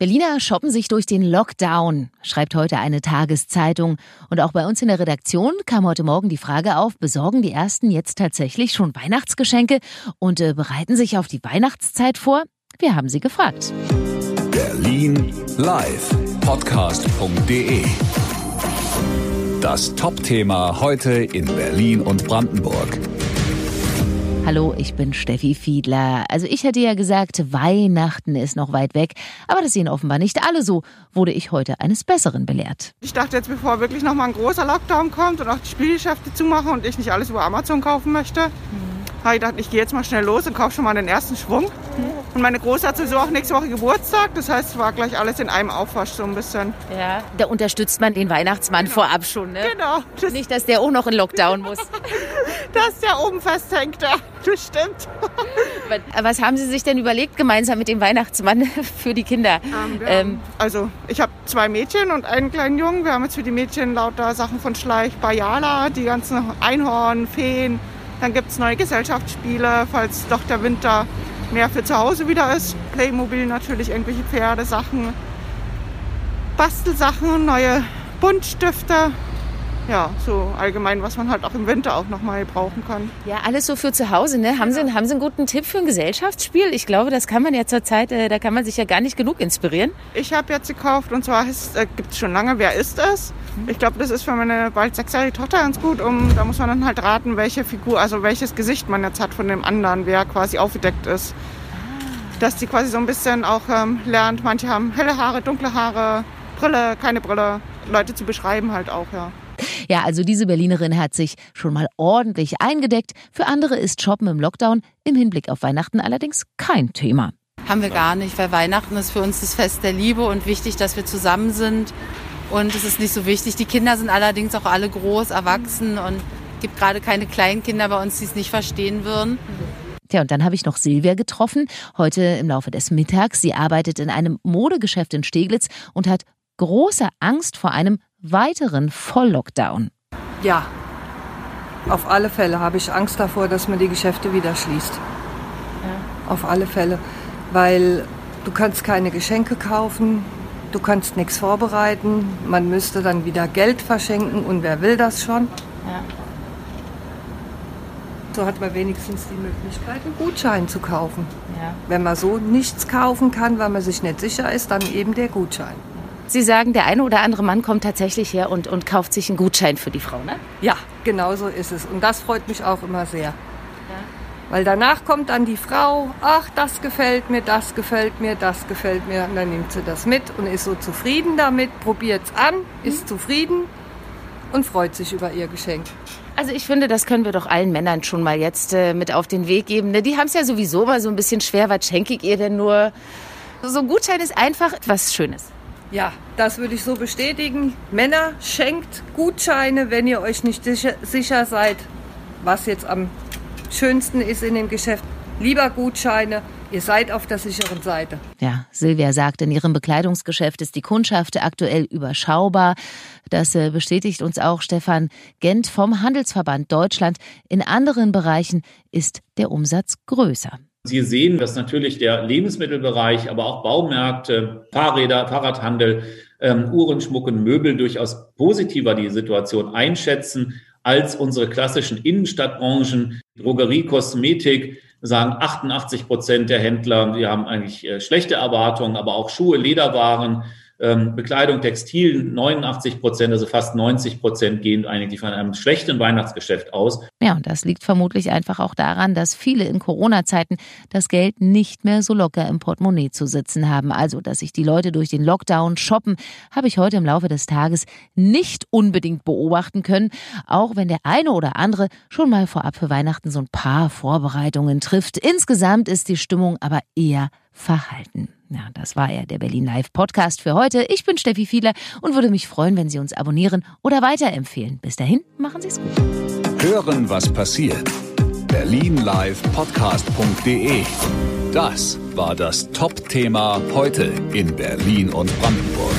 Berliner shoppen sich durch den Lockdown, schreibt heute eine Tageszeitung. Und auch bei uns in der Redaktion kam heute Morgen die Frage auf, besorgen die Ersten jetzt tatsächlich schon Weihnachtsgeschenke und äh, bereiten sich auf die Weihnachtszeit vor? Wir haben sie gefragt. Berlin Live Podcast.de Das Top-Thema heute in Berlin und Brandenburg. Hallo, ich bin Steffi Fiedler. Also ich hätte ja gesagt, Weihnachten ist noch weit weg, aber das sehen offenbar nicht alle so, wurde ich heute eines Besseren belehrt. Ich dachte jetzt, bevor wirklich noch mal ein großer Lockdown kommt und auch die Spielgeschäfte zumachen und ich nicht alles über Amazon kaufen möchte, mhm. habe ich gedacht, ich gehe jetzt mal schnell los und kaufe schon mal den ersten Schwung. Mhm. Und meine Große hat sowieso auch nächste Woche Geburtstag. Das heißt, es war gleich alles in einem Aufwasch so ein bisschen. Ja, da unterstützt man den Weihnachtsmann genau. vorab schon, ne? Genau. Das Nicht, dass der auch noch in Lockdown muss. dass der oben festhängt, ja. Das stimmt. Was haben Sie sich denn überlegt gemeinsam mit dem Weihnachtsmann für die Kinder? Ähm, ähm, also ich habe zwei Mädchen und einen kleinen Jungen. Wir haben jetzt für die Mädchen lauter Sachen von Schleich, Bayala, die ganzen Einhorn, Feen. Dann gibt es neue Gesellschaftsspiele, falls doch der Winter mehr für zu Hause wieder ist. Playmobil natürlich, irgendwelche Pferdesachen, Bastelsachen, neue Buntstifte. Ja, so allgemein, was man halt auch im Winter auch noch mal brauchen kann. Ja, alles so für zu Hause. Ne? Haben, Sie, haben Sie einen guten Tipp für ein Gesellschaftsspiel? Ich glaube, das kann man ja zurzeit, äh, da kann man sich ja gar nicht genug inspirieren. Ich habe jetzt gekauft und zwar äh, gibt es schon lange, wer ist es? Ich glaube, das ist für meine bald sechsjährige Tochter ganz gut. Um, da muss man dann halt raten, welche Figur, also welches Gesicht man jetzt hat von dem anderen, wer quasi aufgedeckt ist. Dass die quasi so ein bisschen auch ähm, lernt. Manche haben helle Haare, dunkle Haare, Brille, keine Brille. Leute zu beschreiben halt auch, ja. Ja, also diese Berlinerin hat sich schon mal ordentlich eingedeckt. Für andere ist Shoppen im Lockdown im Hinblick auf Weihnachten allerdings kein Thema. Haben wir gar nicht, weil Weihnachten ist für uns das Fest der Liebe und wichtig, dass wir zusammen sind und es ist nicht so wichtig. Die Kinder sind allerdings auch alle groß, erwachsen und es gibt gerade keine Kleinkinder bei uns, die es nicht verstehen würden. Tja, und dann habe ich noch Silvia getroffen, heute im Laufe des Mittags. Sie arbeitet in einem Modegeschäft in Steglitz und hat große Angst vor einem weiteren Volllockdown. Ja, auf alle Fälle habe ich Angst davor, dass man die Geschäfte wieder schließt. Ja. Auf alle Fälle, weil du kannst keine Geschenke kaufen, Du kannst nichts vorbereiten, man müsste dann wieder Geld verschenken und wer will das schon? Ja. So hat man wenigstens die Möglichkeit, einen Gutschein zu kaufen. Ja. Wenn man so nichts kaufen kann, weil man sich nicht sicher ist, dann eben der Gutschein. Sie sagen, der eine oder andere Mann kommt tatsächlich her und, und kauft sich einen Gutschein für die Frau, ne? Ja, genau so ist es. Und das freut mich auch immer sehr. Weil danach kommt dann die Frau, ach, das gefällt mir, das gefällt mir, das gefällt mir. Und dann nimmt sie das mit und ist so zufrieden damit, probiert es an, ist zufrieden und freut sich über ihr Geschenk. Also ich finde, das können wir doch allen Männern schon mal jetzt äh, mit auf den Weg geben. Ne? Die haben es ja sowieso mal so ein bisschen schwer. Was schenke ich ihr denn nur? So ein Gutschein ist einfach etwas Schönes. Ja, das würde ich so bestätigen. Männer, schenkt Gutscheine, wenn ihr euch nicht sicher, seid, was jetzt am schönsten ist in dem Geschäft. Lieber Gutscheine, ihr seid auf der sicheren Seite. Ja, Silvia sagt, in ihrem Bekleidungsgeschäft ist die Kundschaft aktuell überschaubar. Das äh, bestätigt uns auch Stefan Gent vom Handelsverband Deutschland. In anderen Bereichen ist der Umsatz größer. Sie sehen, dass natürlich der Lebensmittelbereich, aber auch Baumärkte, Fahrräder, Fahrradhandel, ähm, Uhrenschmuck und Möbel durchaus positiver die Situation einschätzen als unsere klassischen Innenstadtbranchen, Drogerie, Kosmetik, sagen 88 Prozent der Händler, die haben eigentlich äh, schlechte Erwartungen, aber auch Schuhe, Lederwaren, ähm, Bekleidung, Textil 89 Prozent, also fast 90 Prozent gehen eigentlich von einem schlechten Weihnachtsgeschäft aus. Ja, und das liegt vermutlich einfach auch daran, dass viele in Corona-Zeiten das Geld nicht mehr so locker im Portemonnaie zu sitzen haben. Also, dass sich die Leute durch den Lockdown shoppen, habe ich heute im Laufe des Tages nicht unbedingt beobachten können, auch wenn der eine oder andere schon mal vorab für Weihnachten so ein paar Vorbereitungen trifft. Insgesamt ist die Stimmung aber eher verhalten. Ja, das war er, der Berlin Live Podcast für heute. Ich bin Steffi Fiedler und würde mich freuen, wenn Sie uns abonnieren oder weiterempfehlen. Bis dahin, machen Sie es gut. Hören, was passiert. Berlinlivepodcast.de Das war das Top-Thema heute in Berlin und Brandenburg.